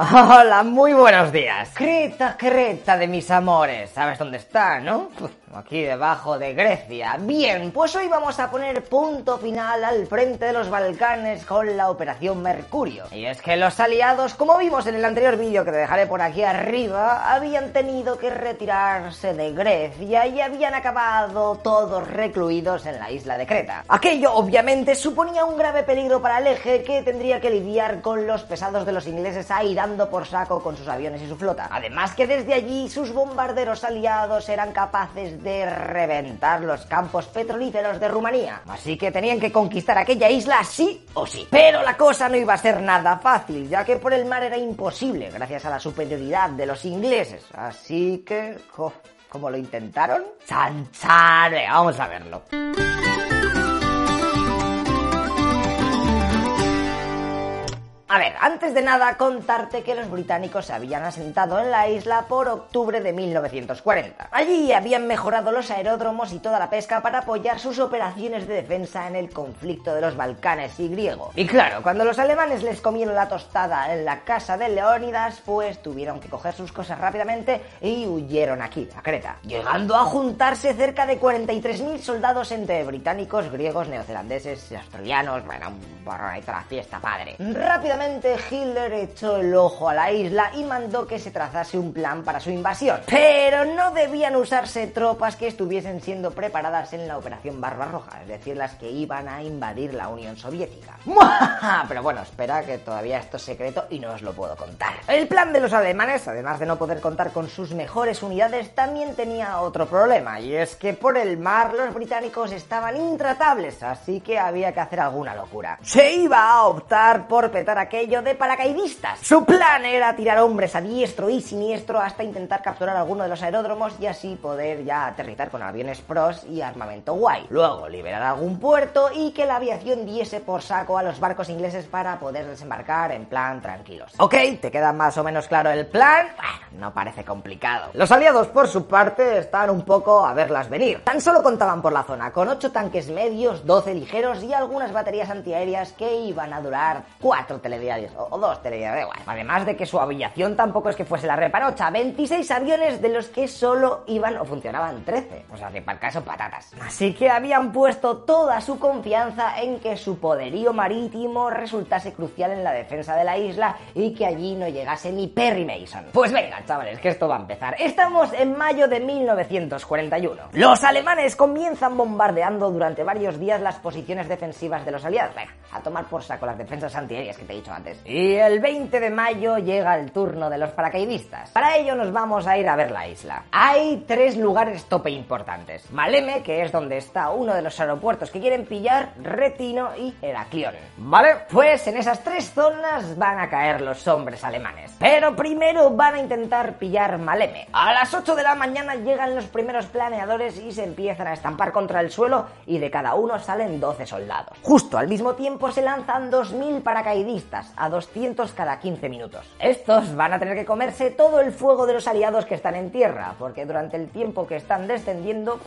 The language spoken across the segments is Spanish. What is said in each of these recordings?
Hola, muy buenos días. Creta, Creta de mis amores. ¿Sabes dónde está, no? Aquí debajo de Grecia. Bien, pues hoy vamos a poner punto final al frente de los Balcanes con la Operación Mercurio. Y es que los aliados, como vimos en el anterior vídeo que te dejaré por aquí arriba, habían tenido que retirarse de Grecia y habían acabado todos recluidos en la isla de Creta. Aquello obviamente suponía un grave peligro para el eje que tendría que lidiar con los pesados de los ingleses ahí dando por saco con sus aviones y su flota. Además que desde allí sus bombarderos aliados eran capaces de reventar los campos petrolíferos de Rumanía. Así que tenían que conquistar aquella isla sí o sí. Pero la cosa no iba a ser nada fácil, ya que por el mar era imposible, gracias a la superioridad de los ingleses. Así que... ¿Cómo lo intentaron? ¡Chan, chan! Vamos a verlo. A ver, antes de nada contarte que los británicos se habían asentado en la isla por octubre de 1940. Allí habían mejorado los aeródromos y toda la pesca para apoyar sus operaciones de defensa en el conflicto de los Balcanes y griego. Y claro, cuando los alemanes les comieron la tostada en la casa de Leónidas, pues tuvieron que coger sus cosas rápidamente y huyeron aquí, a Creta, llegando a juntarse cerca de 43.000 soldados entre británicos, griegos, neozelandeses australianos. Bueno, toda la fiesta, padre. Rápidamente Hitler echó el ojo a la isla y mandó que se trazase un plan para su invasión. Pero no debían usarse tropas que estuviesen siendo preparadas en la Operación Barbarroja, es decir, las que iban a invadir la Unión Soviética. Pero bueno, espera que todavía esto es secreto y no os lo puedo contar. El plan de los alemanes, además de no poder contar con sus mejores unidades, también tenía otro problema, y es que por el mar los británicos estaban intratables, así que había que hacer alguna locura. Se iba a optar por petar a aquello de paracaidistas. Su plan era tirar hombres a diestro y siniestro hasta intentar capturar alguno de los aeródromos y así poder ya aterrizar con aviones pros y armamento guay. Luego liberar algún puerto y que la aviación diese por saco a los barcos ingleses para poder desembarcar en plan tranquilos. Ok, ¿te queda más o menos claro el plan? Bueno, no parece complicado. Los aliados por su parte están un poco a verlas venir. Tan solo contaban por la zona con 8 tanques medios, 12 ligeros y algunas baterías antiaéreas que iban a durar 4 televisiones o, dos telediarios, igual. Además de que su aviación tampoco es que fuese la repanocha, 26 aviones de los que solo iban o funcionaban 13. O sea, que para el caso patatas. Así que habían puesto toda su confianza en que su poderío marítimo resultase crucial en la defensa de la isla y que allí no llegase ni Perry Mason. Pues venga, chavales, que esto va a empezar. Estamos en mayo de 1941. Los alemanes comienzan bombardeando durante varios días las posiciones defensivas de los aliados. Venga, a tomar por saco las defensas antiaéreas que te he dicho antes. Y el 20 de mayo llega el turno de los paracaidistas. Para ello nos vamos a ir a ver la isla. Hay tres lugares tope importantes. Maleme, que es donde está uno de los aeropuertos que quieren pillar, Retino y Heraclión. ¿Vale? Pues en esas tres zonas van a caer los hombres alemanes. Pero primero van a intentar pillar Maleme. A las 8 de la mañana llegan los primeros planeadores y se empiezan a estampar contra el suelo y de cada uno salen 12 soldados. Justo al mismo tiempo se lanzan 2.000 paracaidistas a 200 cada 15 minutos. Estos van a tener que comerse todo el fuego de los aliados que están en tierra, porque durante el tiempo que están descendiendo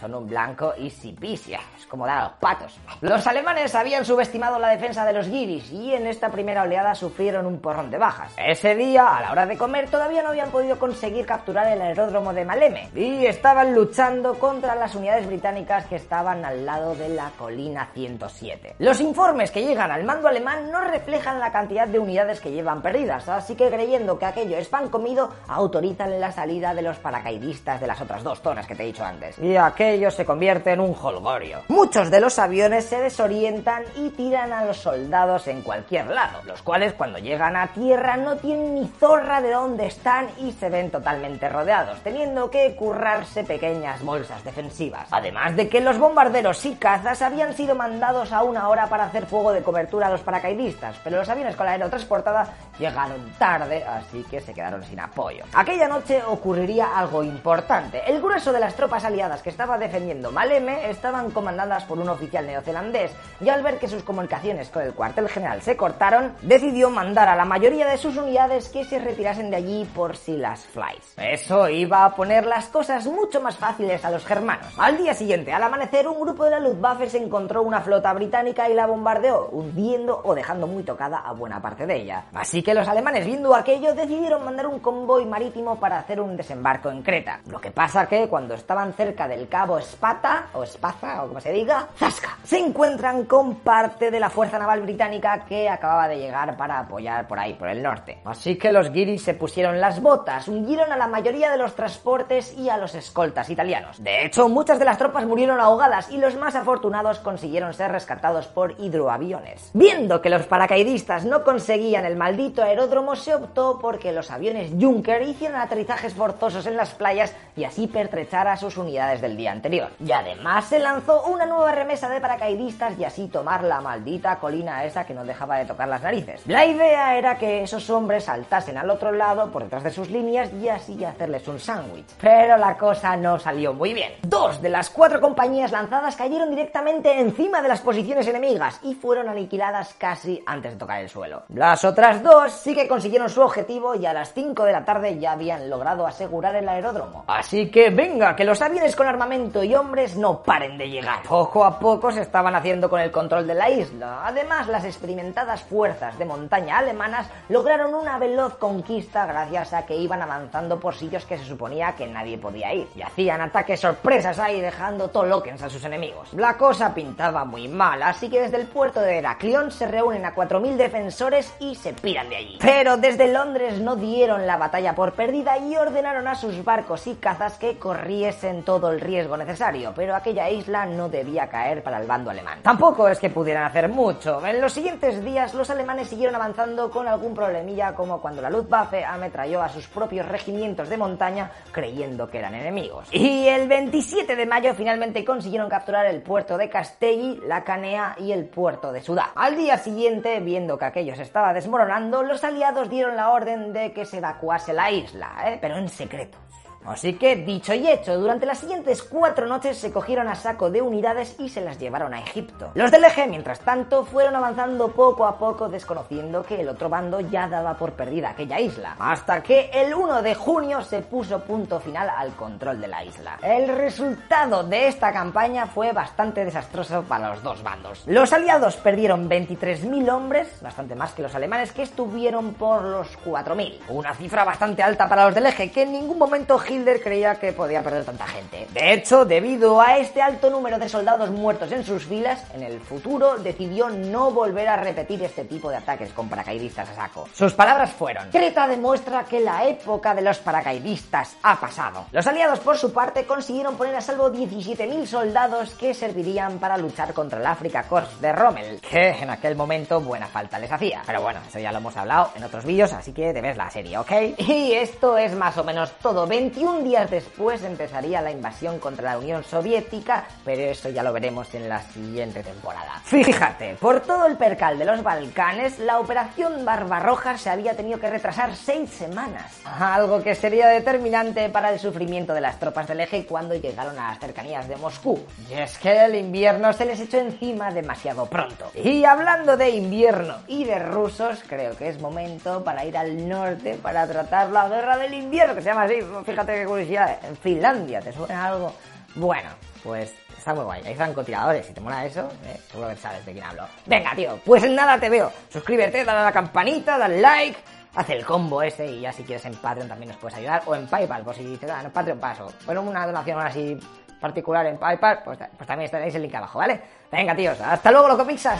son un blanco y sipisia. Es como dar a los patos. Los alemanes habían subestimado la defensa de los guiris y en esta primera oleada sufrieron un porrón de bajas. Ese día, a la hora de comer, todavía no habían podido conseguir capturar el aeródromo de Maleme y estaban luchando contra las unidades británicas que estaban al lado de la colina 107. Los informes que llegan al mando alemán no reflejan la cantidad de unidades que llevan perdidas, así que creyendo que aquello es pan comido, autorizan la salida de los paracaidistas de las otras dos zonas que te he dicho antes. Y aquello se convierte en un holgorio. Muchos de los aviones se desorientan y tiran a los soldados en cualquier lado, los cuales cuando llegan a tierra no tienen ni zorra de dónde están y se ven totalmente rodeados, teniendo que currarse pequeñas bolsas defensivas. Además de que los bombarderos y cazas habían sido mandados a una hora para hacer fuego de cobertura a los paracaidistas, pero los aviones con la aerotransportada llegaron tarde, así que se quedaron sin apoyo. Aquella noche ocurriría algo importante. El grueso de las tropas aliadas que estaba defendiendo Maleme estaban comandadas por un oficial neozelandés y al ver que sus comunicaciones con el cuartel general se cortaron, decidió mandar a la mayoría de sus unidades que se retirasen de allí por si las flies. Eso iba a poner las cosas mucho más fáciles a los germanos. Al día siguiente, al amanecer, un grupo de la Luftwaffe se encontró una flota británica y la bombardeó, hundiendo o dejando muy tocada a buena parte de ella. Así que los alemanes, viendo aquello, decidieron mandar un convoy marítimo para hacer un desembarco en Creta. Lo que pasa que cuando estaban cerca del cabo Spata, o Spaza, o como se diga, ¡zasca! Se encuentran con parte de la fuerza naval británica que acababa de llegar para apoyar por ahí, por el norte. Así que los guiris se pusieron las botas, hundieron a la mayoría de los transportes y a los escoltas italianos. De hecho, muchas de las tropas murieron ahogadas y los más afortunados consiguieron ser rescatados por hidroaviones. Viendo que los paracaidistas no conseguían el maldito aeródromo, se optó porque los aviones Junker hicieran aterrizajes forzosos en las playas y así pertrechar a sus unidades del día anterior. Y además se lanzó una nueva remesa de paracaidistas y así tomar la maldita colina esa que no dejaba de tocar las narices. La idea era que esos hombres saltasen al otro lado por detrás de sus líneas y así hacerles un sándwich. Pero la cosa no salió muy bien. Dos de las cuatro compañías lanzadas cayeron directamente encima de las posiciones enemigas y fueron aniquiladas casi antes de tocar el suelo. Las otras dos sí que consiguieron su objetivo y a las 5 de la tarde ya habían logrado asegurar el aeródromo. Así que venga, que los aviones con armamento y hombres no paren de llegar. Poco a poco se estaban haciendo con el control de la isla. Además, las experimentadas fuerzas de montaña alemanas lograron una veloz conquista gracias a que iban avanzando por sitios que se suponía que nadie podía ir. Y hacían ataques sorpresas ahí dejando toloquens a sus enemigos. La cosa pintaba muy mal, así que desde el puerto de Heraclión se reúnen a 4.000 defensores y se piran de allí. Pero desde Londres no dieron la batalla por perdida y ordenaron a sus barcos y cazas que corriesen todo el riesgo necesario, pero aquella isla no debía caer para el bando alemán. Tampoco es que pudieran hacer mucho. En los siguientes días los alemanes siguieron avanzando con algún problemilla como cuando la Luftwaffe ametralló a sus propios regimientos de montaña creyendo que eran enemigos. Y el 27 de mayo finalmente consiguieron capturar el puerto de Castelli, la Canea y el puerto de Sudá. Al día siguiente, viendo que aquello se estaba desmoronando, los aliados dieron la orden de que se evacuase la isla, ¿eh? pero en secreto. Así que, dicho y hecho, durante las siguientes cuatro noches se cogieron a saco de unidades y se las llevaron a Egipto. Los del eje, mientras tanto, fueron avanzando poco a poco, desconociendo que el otro bando ya daba por perdida aquella isla, hasta que el 1 de junio se puso punto final al control de la isla. El resultado de esta campaña fue bastante desastroso para los dos bandos. Los aliados perdieron 23.000 hombres, bastante más que los alemanes, que estuvieron por los 4.000. Una cifra bastante alta para los del eje, que en ningún momento Hitler creía que podía perder tanta gente. De hecho, debido a este alto número de soldados muertos en sus filas, en el futuro decidió no volver a repetir este tipo de ataques con paracaidistas a saco. Sus palabras fueron, Creta demuestra que la época de los paracaidistas ha pasado. Los aliados, por su parte, consiguieron poner a salvo 17.000 soldados que servirían para luchar contra el África Corps de Rommel, que en aquel momento buena falta les hacía. Pero bueno, eso ya lo hemos hablado en otros vídeos, así que debes la serie, ¿ok? Y esto es más o menos todo. 21 días después empezaría la invasión contra la Unión Soviética, pero eso ya lo veremos en la siguiente temporada. Fíjate, por todo el percal de los Balcanes, la operación Barbarroja se había tenido que retrasar seis semanas, algo que sería determinante para el sufrimiento de las tropas del eje cuando llegaron a las cercanías de Moscú. Y es que el invierno se les echó encima demasiado pronto. Y hablando de invierno y de rusos, creo que es momento para ir al norte para tratar la guerra del invierno, que se llama así, fíjate qué curiosidad, en Finlandia, ¿te suena algo? Bueno, pues está muy guay. Hay francotiradores. Si te mola eso, eh, seguro que sabes de quién hablo. Venga, tío, pues nada te veo. Suscríbete, dale a la campanita, dale like. Haz el combo ese y ya si quieres en Patreon también nos puedes ayudar. O en PayPal, por si te dan en Patreon paso. Bueno, una donación así particular en PayPal, pues, pues también estaréis el link abajo, ¿vale? Venga, tíos, hasta luego, loco pizzas.